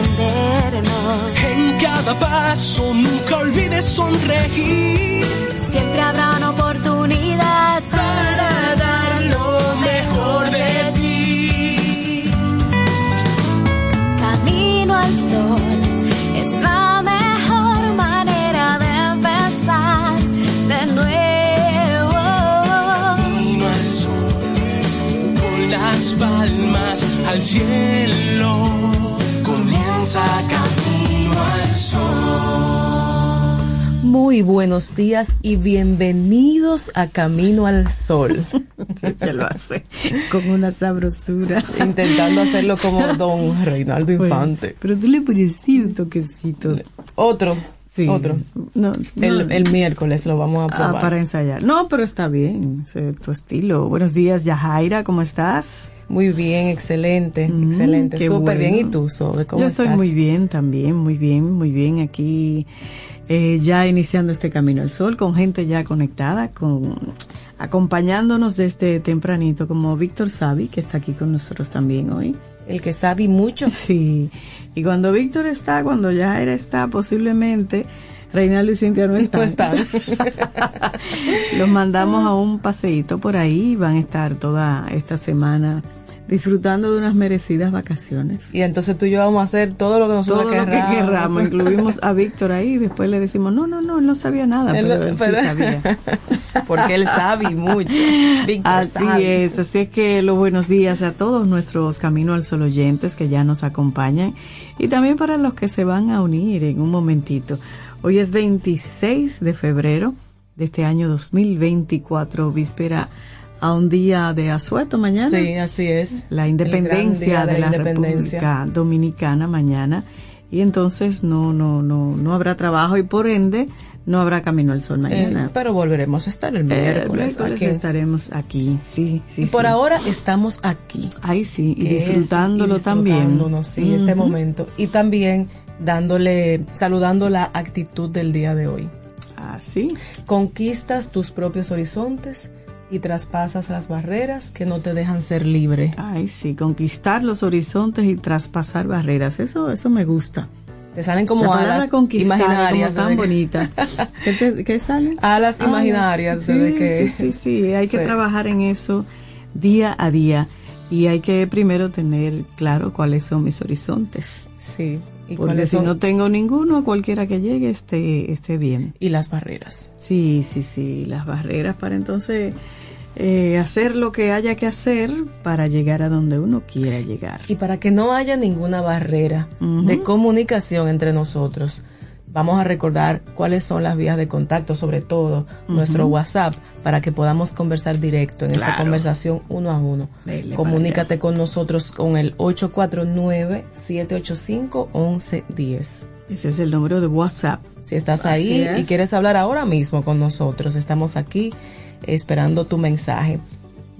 En cada paso nunca olvides sonreír. Siempre habrá una oportunidad para dar lo mejor de ti. Camino al sol es la mejor manera de empezar de nuevo. Camino al sol, con las palmas al cielo, comienza camino al sol. Muy buenos días y bienvenidos a Camino al Sol. Ya lo hace con una sabrosura. Intentando hacerlo como don Reinaldo Bueno, Infante. pero tú le pones un toquecito. Otro, Sí. otro. No, no. El, el miércoles lo vamos a Ah, probar. para ensayar. No, pero está bien. es tu estilo. Buenos días, Yajaira. ¿Cómo estás? Muy bien, excelente, Mm, excelente. Súper bueno. bien. ¿Y tú, Sobe? ¿Cómo Yo estoy muy bien también, muy bien, muy bien. Aquí eh, ya iniciando este camino al sol con gente ya conectada, con acompañándonos desde tempranito, como Víctor Savi, que está aquí con nosotros también hoy. El que sabe mucho. Sí, y cuando Víctor está, cuando Yajaira está, posiblemente Reinaldo y Cintia no están. No están. Los mandamos a un paseíto por ahí, van a estar toda esta semana disfrutando de unas merecidas vacaciones. Y entonces tú y yo vamos a hacer todo lo que nosotros Todo lo que querramos. incluimos a Víctor ahí, y después le decimos, no, no, no, él no sabía nada, Él pero él sí sabía. Porque él sabe mucho. Víctor Así sabe. es, así es que los buenos días a todos nuestros Camino al Sol oyentes que ya nos acompañan y también para los que se van a unir en un momentito. Hoy es 26 de febrero de este año 2024, víspera a un día de asueto mañana. Sí, así es. La El independencia de, la independencia. República Dominicana mañana y entonces no no no no habrá trabajo y por ende no habrá Camino al Sol Eh, mañana. pero volveremos a estar el miércoles. miércoles aquí. estaremos aquí, sí, sí. y por sí. ahora estamos aquí. Ay, sí, y es- disfrutándolo también. disfrutándonos, sí, este Ujú. momento. Y también dándole, saludando la actitud del día de hoy. Ah, sí. Conquistas tus propios horizontes y traspasas las barreras que no te dejan ser libre. Ay, sí, conquistar los horizontes y traspasar barreras. Eso, eso me gusta. Te salen como la alas imaginarias. como tan ¿sabes? bonita. ¿Qué, te- qué sale? Alas imaginarias, Sí, que- sí, sí, sí. Hay que Sí. trabajar en eso día a día y hay que primero tener claro cuáles son mis horizontes. Sí. ¿Y Porque si son? no tengo ninguno, cualquiera que llegue esté, esté bien. Y las barreras. Sí, sí, sí, las barreras para entonces eh, hacer lo que haya que hacer para llegar a donde uno quiera llegar. Y para que no haya ninguna barrera de comunicación entre nosotros, vamos a recordar cuáles son las vías de contacto, sobre todo nuestro WhatsApp, para que podamos conversar directo en esa conversación uno a uno. Dele Comunícate con nosotros con el 849-785-1110. Ese es el número de WhatsApp. Si estás Así ahí y es. quieres hablar ahora mismo con nosotros, estamos aquí esperando tu mensaje.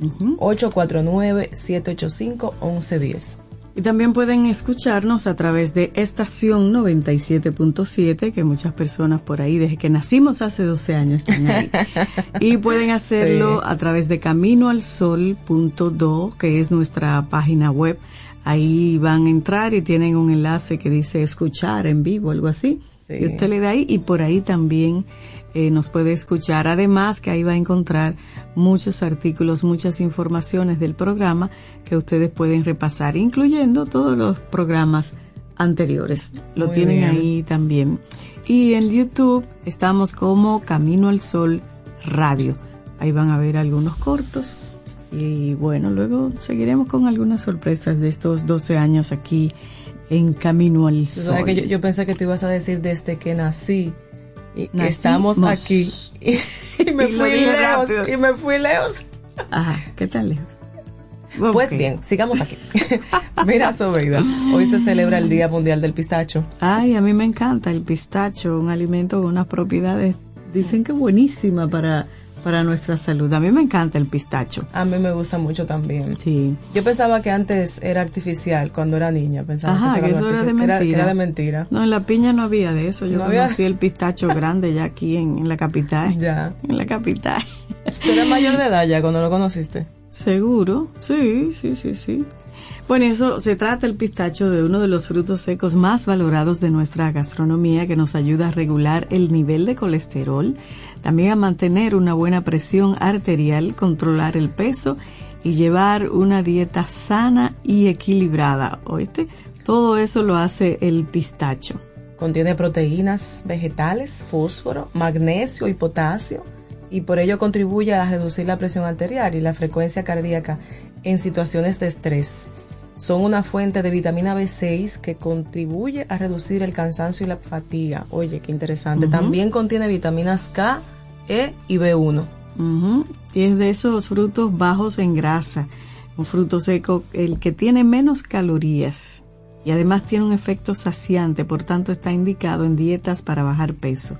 Ujú. 849-785-1110. Y también pueden escucharnos a través de estación 97.7, que muchas personas por ahí, desde que nacimos hace 12 años, están ahí. y pueden hacerlo Sí. a través de caminoalsol.do, que es nuestra página web. Ahí van a entrar y tienen un enlace que dice escuchar en vivo, algo así. Sí. Y usted le da ahí y por ahí también eh, nos puede escuchar. Además que ahí va a encontrar muchos artículos, muchas informaciones del programa que ustedes pueden repasar, incluyendo todos los programas anteriores. Lo Muy tienen bien. ahí también. Y en YouTube estamos como Camino al Sol Radio. Ahí van a ver algunos cortos. Y bueno, luego seguiremos con algunas sorpresas de estos 12 años aquí en Camino al Sol. yo, yo pensé que tú ibas a decir desde que nací. Y estamos mos. aquí. Y, y me Y fui lejos. rápido. Y me fui lejos. Ajá, ¿qué tal lejos? Pues bien, sigamos aquí. Mira, Sobeida, hoy se celebra el Día Mundial del Pistacho. Ay, a mí me encanta el pistacho, un alimento con unas propiedades, dicen que buenísima para, para nuestra salud. A mí me encanta el pistacho. A mí me gusta mucho también. Sí. Yo pensaba que antes era artificial cuando era niña. Pensaba Ajá, que algo eso era de mentira. que era de mentira. No, en la piña no había de eso. Yo No había. conocí el pistacho grande ya aquí en, en la capital. Ya. En la capital. ¿Tú eres mayor de edad ya cuando lo conociste? Seguro, sí, sí, sí, sí. Bueno, eso se trata el pistacho de uno de los frutos secos más valorados de nuestra gastronomía que nos ayuda a regular el nivel de colesterol, también a mantener una buena presión arterial, controlar el peso y llevar una dieta sana y equilibrada. ¿Oíste? Todo eso lo hace el pistacho. Contiene proteínas vegetales, fósforo, magnesio y potasio y por ello contribuye a reducir la presión arterial y la frecuencia cardíaca en situaciones de estrés. Son una fuente de vitamina B6 que contribuye a reducir el cansancio y la fatiga. Oye, qué interesante. También contiene vitaminas K, E y B1. Ujú. Y es de esos frutos bajos en grasa, un fruto seco, el que tiene menos calorías y además tiene un efecto saciante, por tanto está indicado en dietas para bajar peso.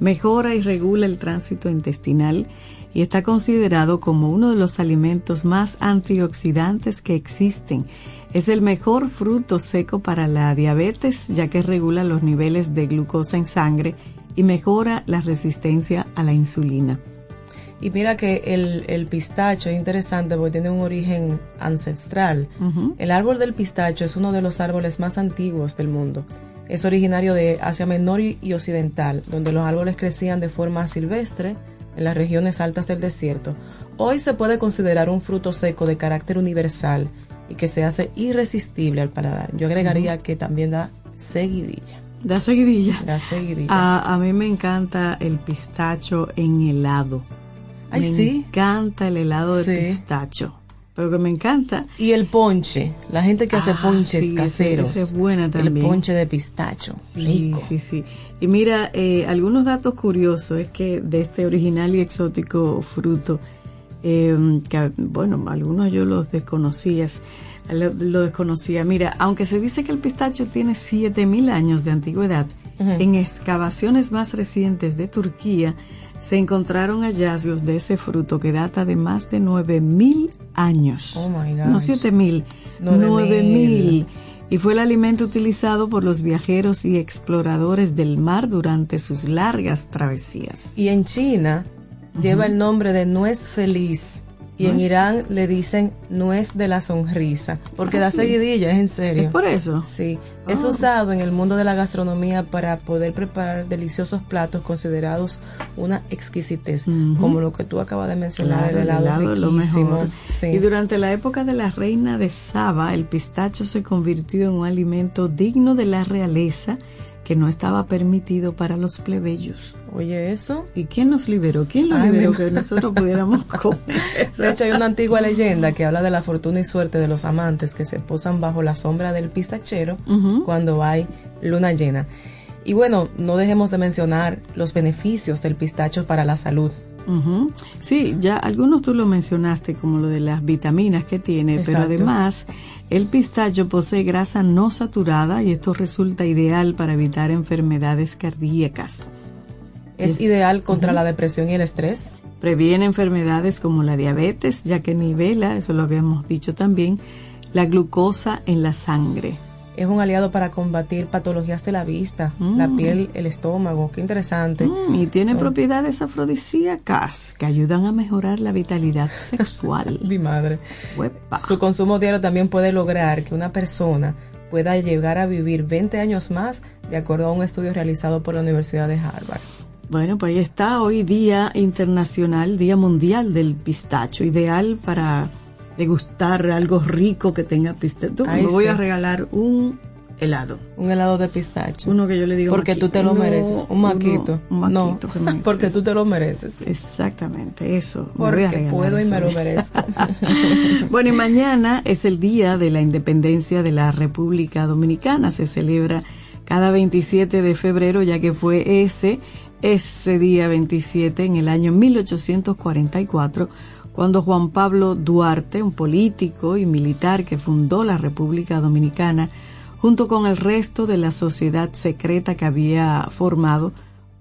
Mejora y regula el tránsito intestinal y está considerado como uno de los alimentos más antioxidantes que existen. Es el mejor fruto seco para la diabetes ya que regula los niveles de glucosa en sangre y mejora la resistencia a la insulina. Y mira que el, el pistacho es interesante porque tiene un origen ancestral. El árbol del pistacho es uno de los árboles más antiguos del mundo. Es originario de Asia Menor y Occidental, donde los árboles crecían de forma silvestre en las regiones altas del desierto. Hoy se puede considerar un fruto seco de carácter universal y que se hace irresistible al paladar. Yo agregaría que también da seguidilla. Da seguidilla. Da seguidilla. A, a mí me encanta el pistacho en helado. Ay, me sí. encanta el helado de Sí. pistacho. Pero que me encanta. Y el ponche, la gente que hace Ah, ponches sí, ese- caseros. ese es buena El también. ponche de pistacho, Sí, rico. sí, sí. Y mira, eh, algunos datos curiosos es que de este original y exótico fruto, eh, que bueno, algunos yo los desconocía, lo, lo desconocía. Mira, aunque se dice que el pistacho tiene 7000 años de antigüedad, en excavaciones más recientes de Turquía se encontraron hallazgos de ese fruto que data de más de 9000 años. Oh, my No gosh. 7000, 9000. 9000 y fue el alimento utilizado por los viajeros y exploradores del mar durante sus largas travesías. Y en China lleva el nombre de nuez feliz. Y en. Irán le dicen nuez de la sonrisa. Porque Ah, da sí. seguidilla, es en serio. ¿Es por eso? Sí, es Ah. usado en el mundo de la gastronomía para poder preparar deliciosos platos considerados una exquisitez, como lo que tú acabas de mencionar, Claro, el helado, es lo riquísimo. mejor. Sí. Y durante la época de la reina de Saba, el pistacho se convirtió en un alimento digno de la realeza que no estaba permitido para los plebeyos. Oye, eso. ¿Y quién nos liberó? ¿Quién nos Ay, liberó que nosotros pudiéramos comer eso? De hecho, hay una antigua leyenda que habla de la fortuna y suerte de los amantes que se posan bajo la sombra del pistachero cuando hay luna llena. Y bueno, no dejemos de mencionar los beneficios del pistacho para la salud. Sí, ya algunos tú lo mencionaste, como lo de las vitaminas que tiene, pero además el pistacho posee grasa no saturada y esto resulta ideal para evitar enfermedades cardíacas. Es, Es- ideal contra la depresión y el estrés. Previene enfermedades como la diabetes, ya que nivela, eso lo habíamos dicho también, la glucosa en la sangre. Es un aliado para combatir patologías de la vista, Mm. la piel, el estómago. Qué interesante. Mm, y tiene Oh. propiedades afrodisíacas que ayudan a mejorar la vitalidad sexual. Mi madre. Uepa. Su consumo diario también puede lograr que una persona pueda llegar a vivir 20 años más, de acuerdo a un estudio realizado por la Universidad de Harvard. Bueno, pues ahí está hoy Día Internacional, Día Mundial del Pistacho, ideal para degustar algo rico que tenga pistacho. Ay, Me voy sí. a regalar un helado. Un helado de pistacho. Uno que yo le digo Porque tú te lo mereces. Un uno- maquito. un maquito no, que me- porque tú te lo mereces. Exactamente, eso. me voy a Porque puedo y eso. me lo merezco. bueno, y mañana es el día de la independencia de la República Dominicana. Se celebra cada 27 de febrero, ya que fue ese, ese día 27 en el año 1844, cuando Juan Pablo Duarte, un político y militar que fundó la República Dominicana, junto con el resto de la sociedad secreta que había formado,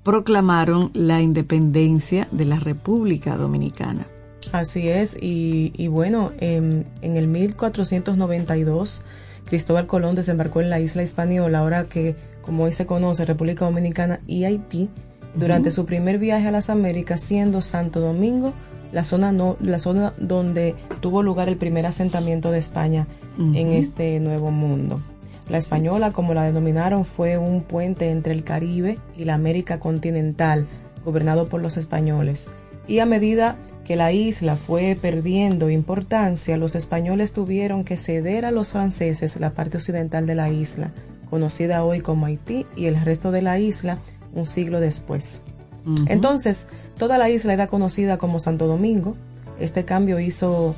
proclamaron la independencia de la República Dominicana. Así es, y, y bueno, em, en el 1492 Cristóbal Colón desembarcó en la isla española, ahora que como hoy se conoce República Dominicana y Haití, durante su primer viaje a las Américas, siendo Santo Domingo la zona, no, la zona donde tuvo lugar el primer asentamiento de España en este nuevo mundo. La española, como la denominaron, fue un puente entre el Caribe y la América continental, gobernado por los españoles. Y a medida que la isla fue perdiendo importancia, los españoles tuvieron que ceder a los franceses la parte occidental de la isla, conocida hoy como Haití, y el resto de la isla un siglo después. Entonces, toda la isla era conocida como Santo Domingo. Este cambio hizo,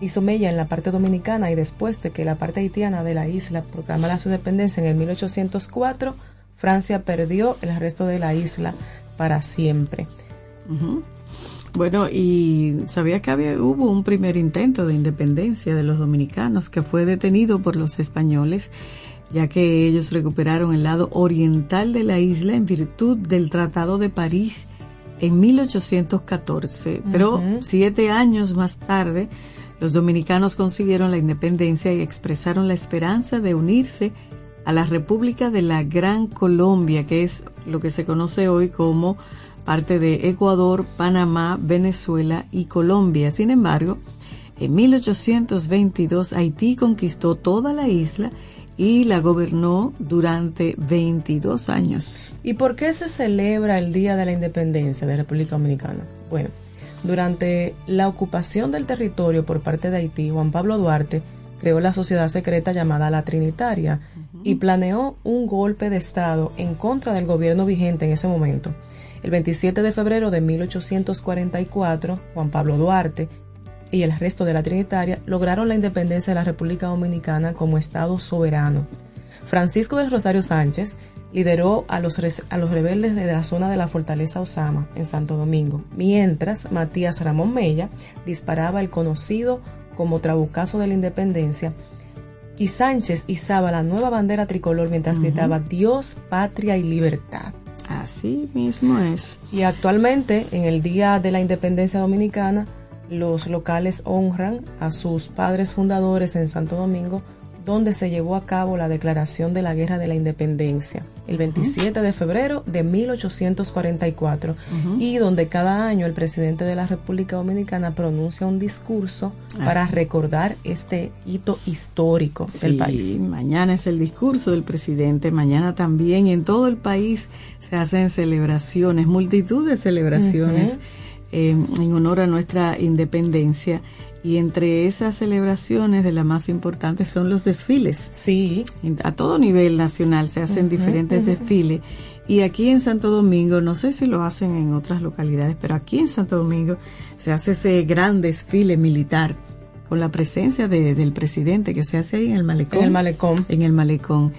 hizo mella en la parte dominicana y después de que la parte haitiana de la isla proclamara su independencia en el 1804, Francia perdió el resto de la isla para siempre. Bueno, y sabía que había, hubo un primer intento de independencia de los dominicanos que fue detenido por los españoles, ya que ellos recuperaron el lado oriental de la isla en virtud del Tratado de París en 1814. Pero siete años más tarde, los dominicanos consiguieron la independencia y expresaron la esperanza de unirse a la República de la Gran Colombia, que es lo que se conoce hoy como parte de Ecuador, Panamá, Venezuela y Colombia. Sin embargo, en 1822 Haití conquistó toda la isla y la gobernó durante 22 años. ¿Y por qué se celebra el Día de la Independencia de República Dominicana? Bueno, durante la ocupación del territorio por parte de Haití, Juan Pablo Duarte creó la sociedad secreta llamada La Trinitaria y planeó un golpe de Estado en contra del gobierno vigente en ese momento. El 27 de febrero de 1844, Juan Pablo Duarte y el resto de la Trinitaria lograron la independencia de la República Dominicana como Estado soberano. Francisco del Rosario Sánchez lideró a los, a los rebeldes de la zona de la fortaleza Osama en Santo Domingo, mientras Matías Ramón Mella disparaba el conocido como Trabucazo de la Independencia y Sánchez izaba la nueva bandera tricolor mientras gritaba Dios, patria y libertad. Así mismo es. Y actualmente, en el Día de la Independencia Dominicana, los locales honran a sus padres fundadores en Santo Domingo, donde se llevó a cabo la declaración de la Guerra de la Independencia, el 27 de febrero de 1844, y donde cada año el presidente de la República Dominicana pronuncia un discurso para recordar este hito histórico del país. mañana es el discurso del presidente, mañana también en todo el país se hacen celebraciones, multitud de celebraciones eh, en honor a nuestra independencia y entre esas celebraciones de las más importantes son los desfiles. Sí, A todo nivel nacional se hacen diferentes desfiles y aquí en Santo Domingo, no sé si lo hacen en otras localidades, pero aquí en Santo Domingo se hace ese gran desfile militar con la presencia de- del presidente que se hace ahí en el malecón. en el malecón. En el malecón.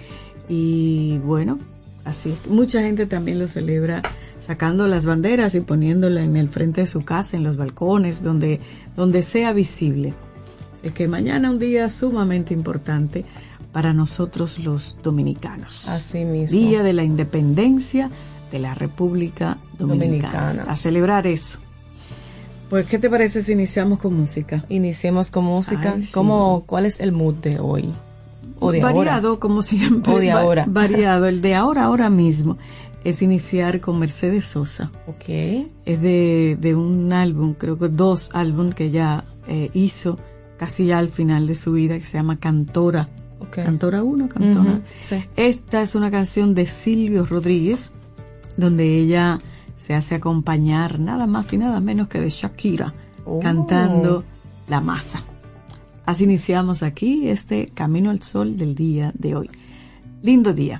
Y bueno, así, mucha gente también lo celebra sacando las banderas y poniéndola en el frente de su casa, en los balcones, donde, donde sea visible. Así que mañana un día sumamente importante para nosotros los dominicanos. Así mismo. Día de la Independencia de la República Dominicana. Dominicana. A celebrar eso. Pues, ¿qué te parece si iniciamos con música? Iniciemos con música. Ay, sí. ¿Cómo, ¿Cuál es el mood de hoy? O de variado, ahora. como siempre. O de va- ahora. Variado. El de ahora, ahora mismo, es iniciar con Mercedes Sosa. Ok. Es de, de un álbum, creo que dos álbum que ella eh, hizo casi ya al final de su vida, que se llama Cantora. Ok. Cantora 1, Cantora. Sí. Esta es una canción de Silvio Rodríguez, donde ella se hace acompañar nada más y nada menos que de Shakira, Oh. cantando La Masa. Así iniciamos aquí este Camino al Sol del día de hoy. Lindo día.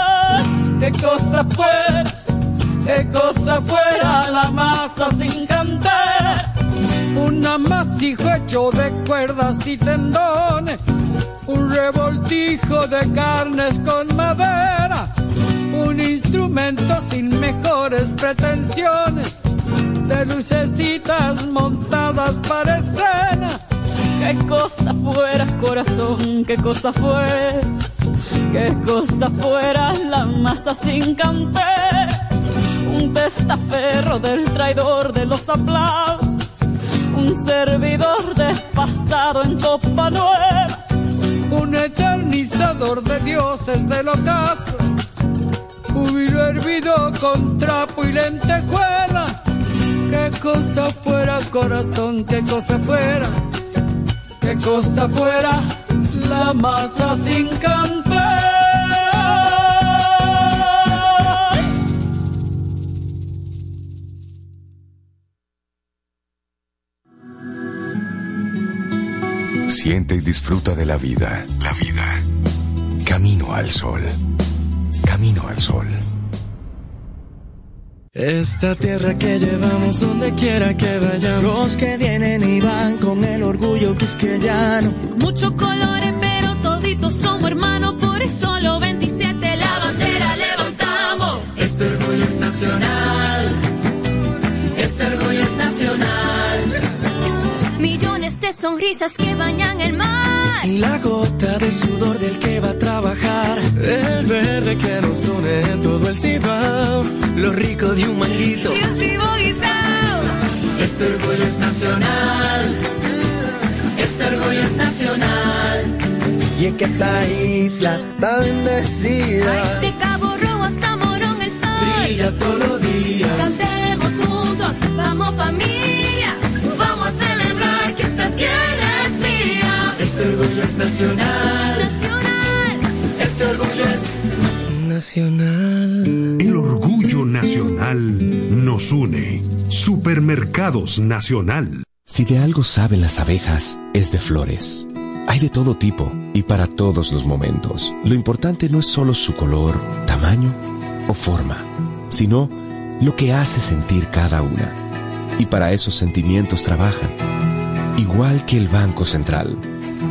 qué cosa fuera, qué cosa fuera la masa sin cantar, un amasijo hecho de cuerdas y tendones un revoltijo de carnes con madera, un instrumento sin mejores pretensiones, de lucecitas montadas para escena. Qué cosa fuera corazón, qué cosa fuera, qué cosa fuera la masa sin canter, un testaferro del traidor de los aplausos, un servidor despasado en copa nueva. Un eternizador de dioses del ocaso, júbilo hervido con trapo y lentejuela. Qué cosa fuera corazón, qué cosa fuera, qué cosa fuera la masa sin cantar. Siente y disfruta de la vida. La vida. Camino al sol. Camino al sol. Esta tierra que llevamos donde quiera que vayamos. Los que vienen y van con el orgullo quisqueyano. Muchos colores, pero toditos somos hermanos. Por eso los 27 la bandera levantamos. Este orgullo es nacional. Sonrisas que bañan el mar. Y la gota de sudor del que va a trabajar. El verde que nos une en todo el cibao. Lo rico de un manguito. Y un chivo. Este orgullo es nacional. Este orgullo es nacional. Y es que esta isla está bendecida. De Cabo Rojo hasta Morón el sol. Brilla todos los días. Cantemos juntos, vamos familia. Nacional. Nacional. Este orgullo es Nacional. El orgullo nacional nos une. Supermercados Nacional. Si de algo saben las abejas, es de flores. Hay de todo tipo y para todos los momentos. Lo importante no es solo su color, tamaño o forma, sino lo que hace sentir cada una. Y para esos sentimientos trabajan. Igual que el Banco Central,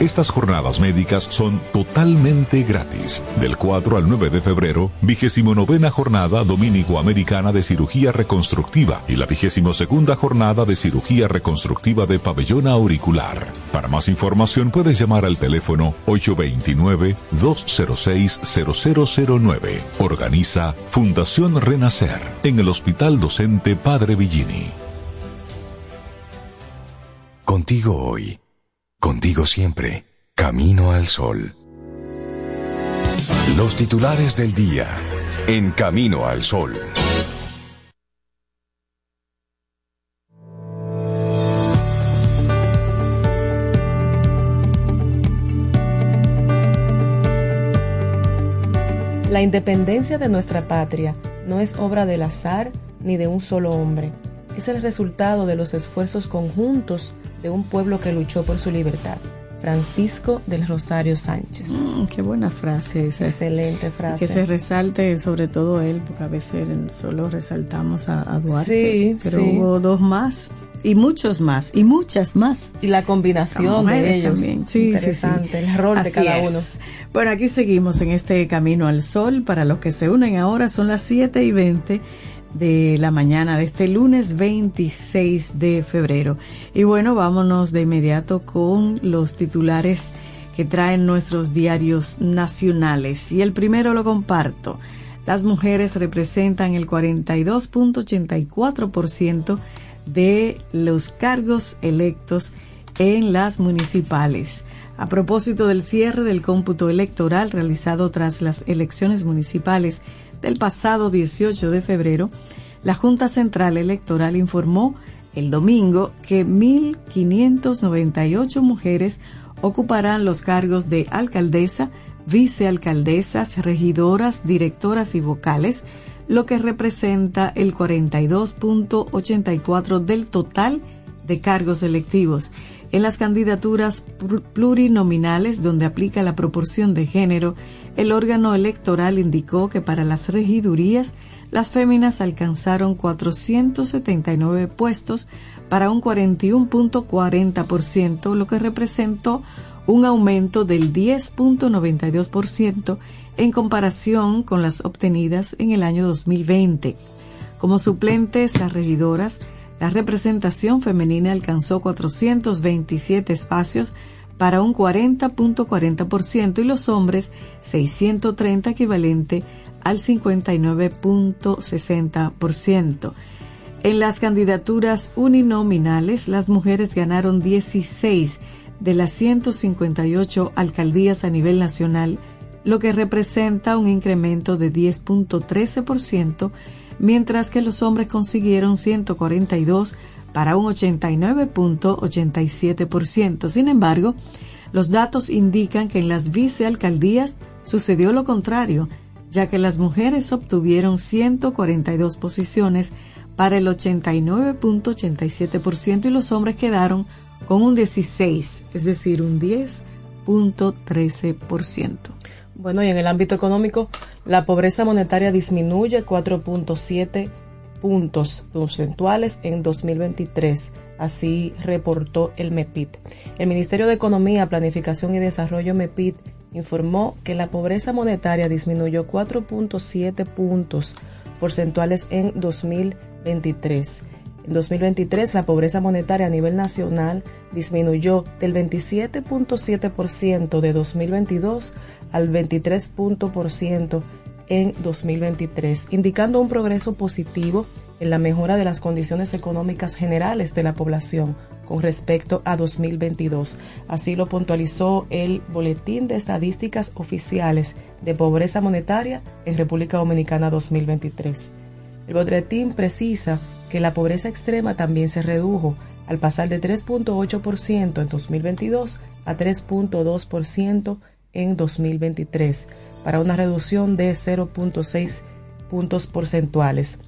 Estas jornadas médicas son totalmente gratis. Del 4 al 9 de febrero, 29 Jornada Dominico-Americana de Cirugía Reconstructiva y la 22 Jornada de Cirugía Reconstructiva de Pabellón Auricular. Para más información puedes llamar al teléfono 829-206-0009. Organiza Fundación Renacer en el Hospital Docente Padre Villini. Contigo hoy, contigo siempre, camino al sol. Los titulares del día, en camino al sol. La independencia de nuestra patria no es obra del azar ni de un solo hombre. Es el resultado de los esfuerzos conjuntos de un pueblo que luchó por su libertad. Francisco del Rosario Sánchez. Mm, qué buena frase esa. Excelente frase. Que se resalte sobre todo él, porque a veces solo resaltamos a, a Duarte. Sí, pero sí. hubo dos más y muchos más y muchas más. Y la combinación de ellos. También. Sí, Interesante, sí, sí. el rol de Así cada es. uno. Bueno, aquí seguimos en este camino al sol. Para los que se unen ahora, son las 7 y 20 de la mañana de este lunes 26 de febrero. Y bueno, vámonos de inmediato con los titulares que traen nuestros diarios nacionales. Y el primero lo comparto. Las mujeres representan el 42.84% de los cargos electos en las municipales. A propósito del cierre del cómputo electoral realizado tras las elecciones municipales del pasado 18 de febrero, la Junta Central Electoral informó el domingo que 1.598 mujeres ocuparán los cargos de alcaldesa, vicealcaldesas, regidoras, directoras y vocales, lo que representa el 42.84 del total de cargos electivos. En las candidaturas plurinominales, donde aplica la proporción de género, el órgano electoral indicó que para las regidurías las féminas alcanzaron 479 puestos para un 41.40%, lo que representó un aumento del 10.92% en comparación con las obtenidas en el año 2020. Como suplentes, las regidoras, la representación femenina alcanzó 427 espacios para un 40.40% y los hombres 630 equivalente al 59.60%. En las candidaturas uninominales, las mujeres ganaron 16 de las 158 alcaldías a nivel nacional, lo que representa un incremento de 10.13%, mientras que los hombres consiguieron 142 para un 89.87%. Sin embargo, los datos indican que en las vicealcaldías sucedió lo contrario, ya que las mujeres obtuvieron 142 posiciones para el 89.87% y los hombres quedaron con un 16, es decir, un 10.13%. Bueno, y en el ámbito económico, la pobreza monetaria disminuye 4.7 puntos porcentuales en 2023. Así reportó el MEPIT. El Ministerio de Economía, Planificación y Desarrollo MEPIT informó que la pobreza monetaria disminuyó 4.7 puntos porcentuales en 2023. En 2023 la pobreza monetaria a nivel nacional disminuyó del 27.7% de 2022 al 23% en 2023, indicando un progreso positivo en la mejora de las condiciones económicas generales de la población con respecto a 2022. Así lo puntualizó el Boletín de Estadísticas Oficiales de Pobreza Monetaria en República Dominicana 2023. El boletín precisa que la pobreza extrema también se redujo al pasar de 3.8% en 2022 a 3.2% en 2023, para una reducción de 0.6 puntos porcentuales.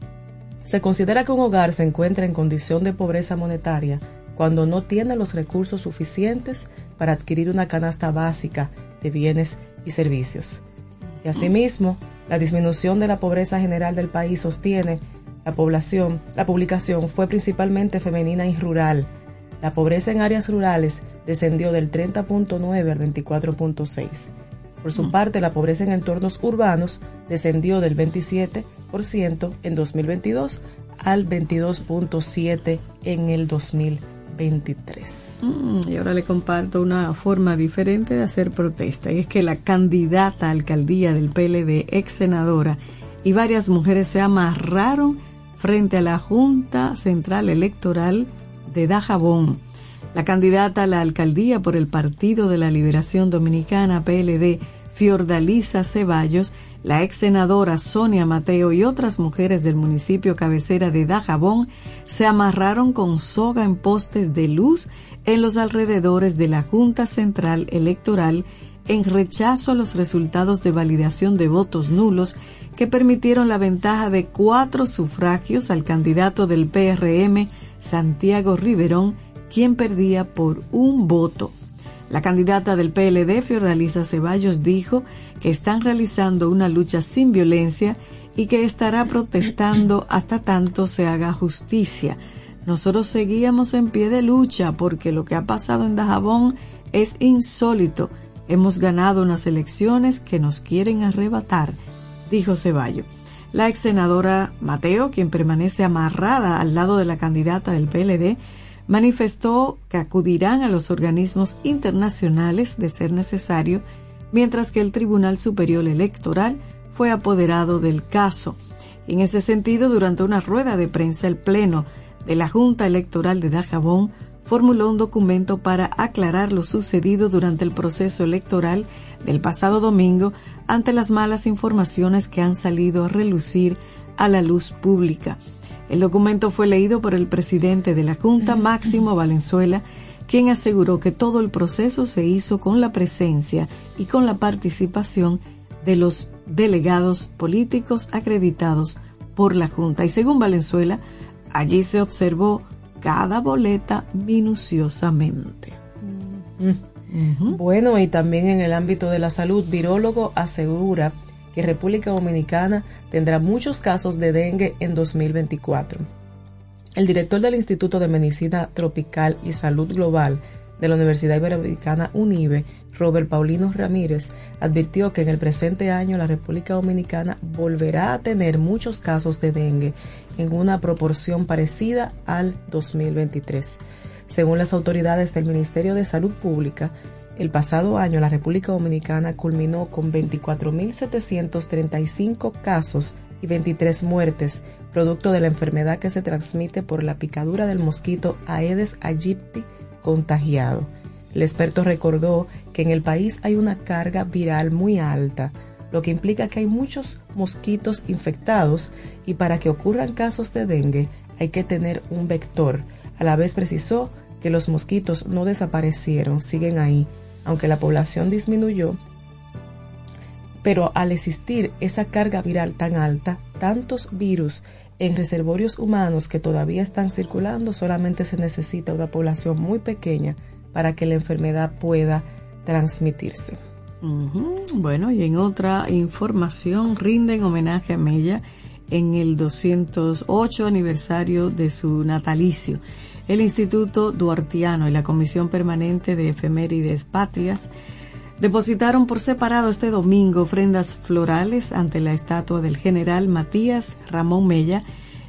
Se considera que un hogar se encuentra en condición de pobreza monetaria cuando no tiene los recursos suficientes para adquirir una canasta básica de bienes y servicios. Y asimismo, la disminución de la pobreza general del país sostiene la población, la publicación fue principalmente femenina y rural. La pobreza en áreas rurales descendió del 30.9 al 24.6. Por su parte, la pobreza en entornos urbanos descendió del 27% en 2022 al 22.7 en el 2023. Mm, y ahora le comparto una forma diferente de hacer protesta, y es que la candidata a alcaldía del PLD, ex senadora, y varias mujeres se amarraron frente a la Junta Central Electoral de Dajabón. La candidata a la alcaldía por el Partido de la Liberación Dominicana, PLD, Fiordalisa Ceballos, la ex senadora Sonia Mateo y otras mujeres del municipio cabecera de Dajabón se amarraron con soga en postes de luz en los alrededores de la Junta Central Electoral en rechazo a los resultados de validación de votos nulos que permitieron la ventaja de cuatro sufragios al candidato del PRM, Santiago Riverón, quien perdía por un voto. La candidata del PLD, Fiordalisa Ceballos, dijo que están realizando una lucha sin violencia y que estará protestando hasta tanto se haga justicia. Nosotros seguíamos en pie de lucha porque lo que ha pasado en Dajabón es insólito. Hemos ganado unas elecciones que nos quieren arrebatar dijo Ceballos. La ex senadora Mateo, quien permanece amarrada al lado de la candidata del PLD, manifestó que acudirán a los organismos internacionales de ser necesario, mientras que el Tribunal Superior Electoral fue apoderado del caso. En ese sentido, durante una rueda de prensa, el Pleno de la Junta Electoral de Dajabón formuló un documento para aclarar lo sucedido durante el proceso electoral del pasado domingo ante las malas informaciones que han salido a relucir a la luz pública. El documento fue leído por el presidente de la Junta, Máximo Valenzuela, quien aseguró que todo el proceso se hizo con la presencia y con la participación de los delegados políticos acreditados por la Junta. Y según Valenzuela, allí se observó cada boleta minuciosamente. Mm. Bueno, y también en el ámbito de la salud, virólogo asegura que República Dominicana tendrá muchos casos de dengue en 2024. El director del Instituto de Medicina Tropical y Salud Global de la Universidad Iberoamericana UNIBE, Robert Paulino Ramírez, advirtió que en el presente año la República Dominicana volverá a tener muchos casos de dengue en una proporción parecida al 2023. Según las autoridades del Ministerio de Salud Pública, el pasado año la República Dominicana culminó con 24.735 casos y 23 muertes, producto de la enfermedad que se transmite por la picadura del mosquito Aedes aegypti contagiado. El experto recordó que en el país hay una carga viral muy alta, lo que implica que hay muchos mosquitos infectados y para que ocurran casos de dengue hay que tener un vector, a la vez precisó que los mosquitos no desaparecieron, siguen ahí, aunque la población disminuyó. Pero al existir esa carga viral tan alta, tantos virus en reservorios humanos que todavía están circulando, solamente se necesita una población muy pequeña para que la enfermedad pueda transmitirse. Bueno, y en otra información, rinden homenaje a Mella en el 208 aniversario de su natalicio. El Instituto Duartiano y la Comisión Permanente de Efemérides Patrias depositaron por separado este domingo ofrendas florales ante la estatua del general Matías Ramón Mella,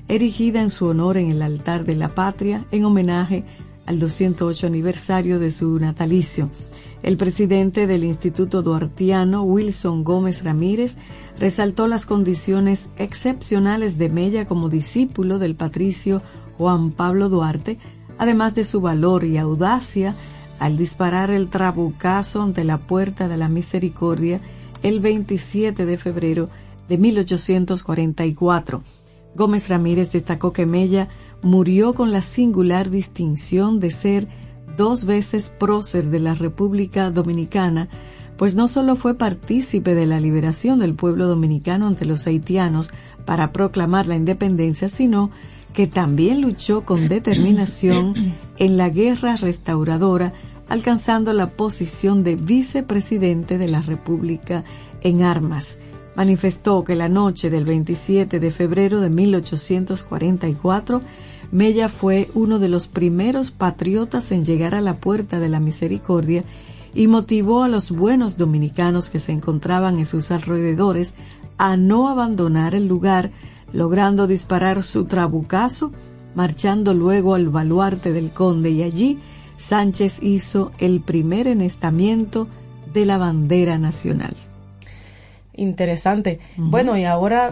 erigida en su honor en el altar de la patria en homenaje al 208 aniversario de su natalicio. El presidente del Instituto Duartiano, Wilson Gómez Ramírez, resaltó las condiciones excepcionales de Mella como discípulo del patricio Juan Pablo Duarte, además de su valor y audacia al disparar el trabucazo ante la puerta de la misericordia el 27 de febrero de 1844. Gómez Ramírez destacó que Mella murió con la singular distinción de ser dos veces prócer de la República Dominicana, pues no solo fue partícipe de la liberación del pueblo dominicano ante los haitianos para proclamar la independencia, sino que también luchó con determinación en la guerra restauradora, alcanzando la posición de vicepresidente de la República en armas. Manifestó que la noche del 27 de febrero de 1844, Mella fue uno de los primeros patriotas en llegar a la puerta de la misericordia y motivó a los buenos dominicanos que se encontraban en sus alrededores a no abandonar el lugar, logrando disparar su trabucazo, marchando luego al baluarte del conde y allí Sánchez hizo el primer enestamiento de la bandera nacional. Interesante. Bueno, y ahora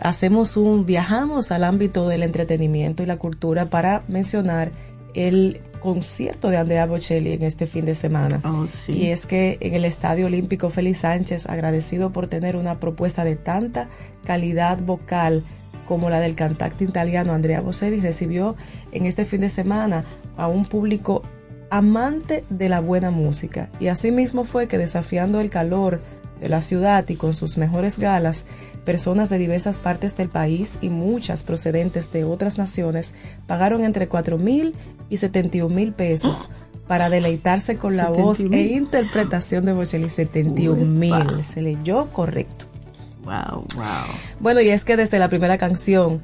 hacemos un viajamos al ámbito del entretenimiento y la cultura para mencionar el concierto de Andrea Bocelli en este fin de semana. Oh, y es que en el Estadio Olímpico Félix Sánchez, agradecido por tener una propuesta de tanta calidad vocal como la del cantante italiano Andrea Bocelli, recibió en este fin de semana a un público amante de la buena música. Y así mismo fue que desafiando el calor de la ciudad y con sus mejores galas, personas de diversas partes del país y muchas procedentes de otras naciones pagaron entre 4 mil y 71 mil pesos para deleitarse con la voz e interpretación de Bocelli. 71 mil, se leyó correcto. Wow, wow. Bueno, y es que desde la primera canción,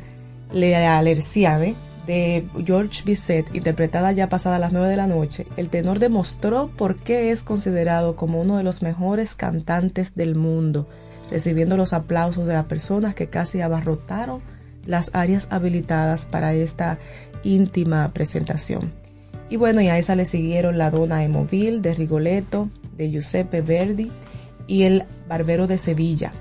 Le Alerciade, de George Bizet, interpretada ya pasada las 9 de la noche, el tenor demostró por qué es considerado como uno de los mejores cantantes del mundo recibiendo los aplausos de las personas que casi abarrotaron las áreas habilitadas para esta íntima presentación. Y bueno, y a esa le siguieron la Dona Emovil de Rigoletto, de Giuseppe Verdi y el Barbero de Sevilla.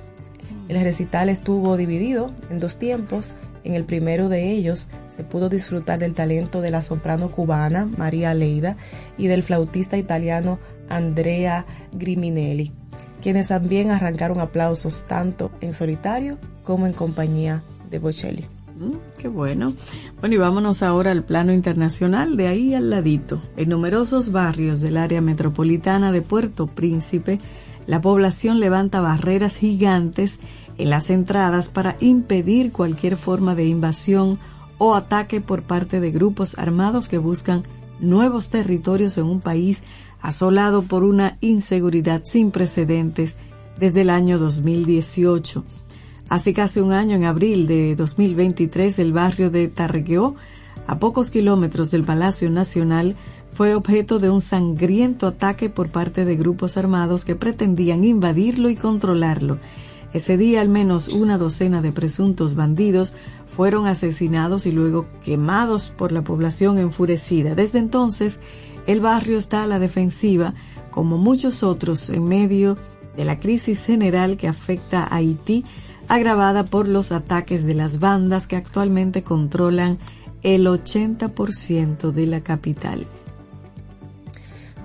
El recital estuvo dividido en dos tiempos. En el primero de ellos pudo disfrutar del talento de la soprano cubana María Leida y del flautista italiano Andrea Griminelli quienes también arrancaron aplausos tanto en solitario como en compañía de Bocelli. Mm, qué bueno. Bueno, y vámonos ahora al plano internacional, de ahí al ladito. En numerosos barrios del área metropolitana de Puerto Príncipe, la población levanta barreras gigantes en las entradas para impedir cualquier forma de invasión o ataque por parte de grupos armados que buscan nuevos territorios en un país asolado por una inseguridad sin precedentes desde el año 2018. Hace casi un año, en abril de 2023, el barrio de Tarregueó, a pocos kilómetros del Palacio Nacional, fue objeto de un sangriento ataque por parte de grupos armados que pretendían invadirlo y controlarlo. Ese día al menos una docena de presuntos bandidos fueron asesinados y luego quemados por la población enfurecida. Desde entonces, el barrio está a la defensiva, como muchos otros, en medio de la crisis general que afecta a Haití, agravada por los ataques de las bandas que actualmente controlan el 80% de la capital.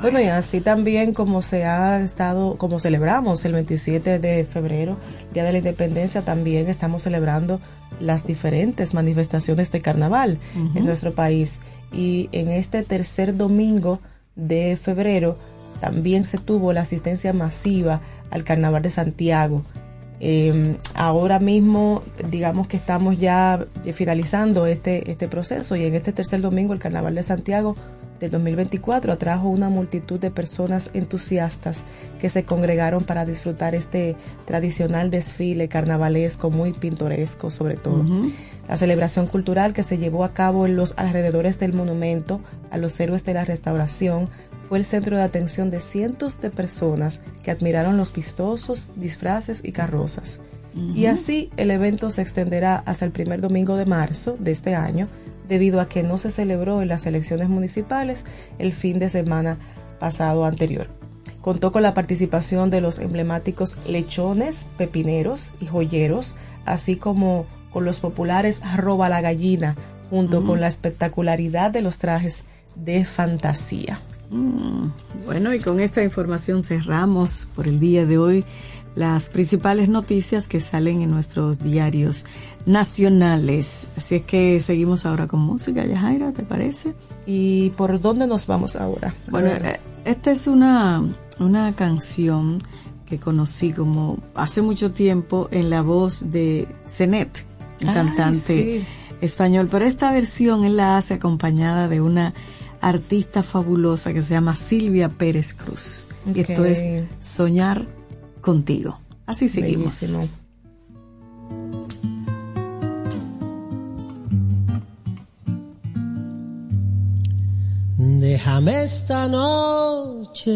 Bueno, y así también como se ha estado, como celebramos el 27 de febrero, Día de la Independencia, también estamos celebrando las diferentes manifestaciones de carnaval en nuestro país y en este tercer domingo de febrero también se tuvo la asistencia masiva al Carnaval de Santiago. Em, ahora mismo, digamos que estamos ya finalizando este, este proceso y en este tercer domingo el Carnaval de Santiago del 2024 atrajo una multitud de personas entusiastas que se congregaron para disfrutar este tradicional desfile carnavalesco muy pintoresco sobre todo. La celebración cultural que se llevó a cabo en los alrededores del monumento a los héroes de la restauración fue el centro de atención de cientos de personas que admiraron los vistosos disfraces y carrozas. Y así el evento se extenderá hasta el primer domingo de marzo de este año, debido a que no se celebró en las elecciones municipales el fin de semana pasado anterior. Contó con la participación de los emblemáticos lechones, pepineros y joyeros, así como con los populares Roba la Gallina, junto con la espectacularidad de los trajes de fantasía. Mm, bueno, y con esta información cerramos por el día de hoy las principales noticias que salen en nuestros diarios nacionales. Así es que seguimos ahora con música, Yajaira, ¿te parece? ¿Y por dónde nos vamos ahora? Bueno, eh, esta es una, una canción que conocí como hace mucho tiempo en la voz de Zenet cantante español, pero esta versión él la hace acompañada de una artista fabulosa que se llama Silvia Pérez Cruz. Y esto es Soñar contigo. Así seguimos. Déjame esta noche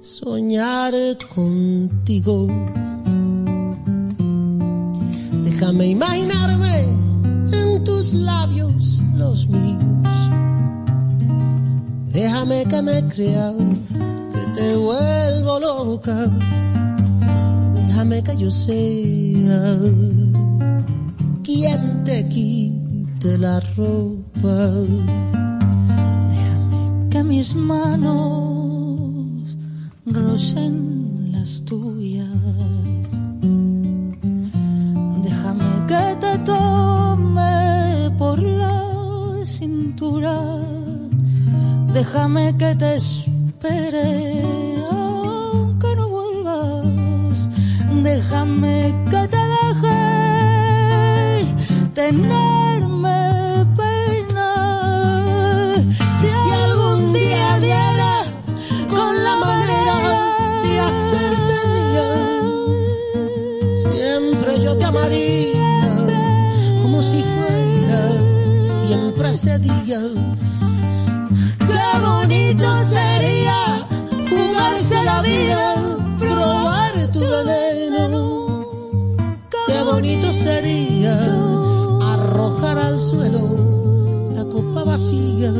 soñar contigo. Déjame imaginarme en tus labios los míos. Déjame que me crea que te vuelvo loca. Déjame que yo sea quien te la ropa. Déjame que mis manos rocen las tuyas. Déjame que te tome por la cintura. Déjame que te espere aunque no vuelvas. Déjame que te deje tenerme como si fuera siempre ese día. Qué bonito sería jugarse la vida, probar tu veneno. Qué bonito sería arrojar al suelo la copa vacía.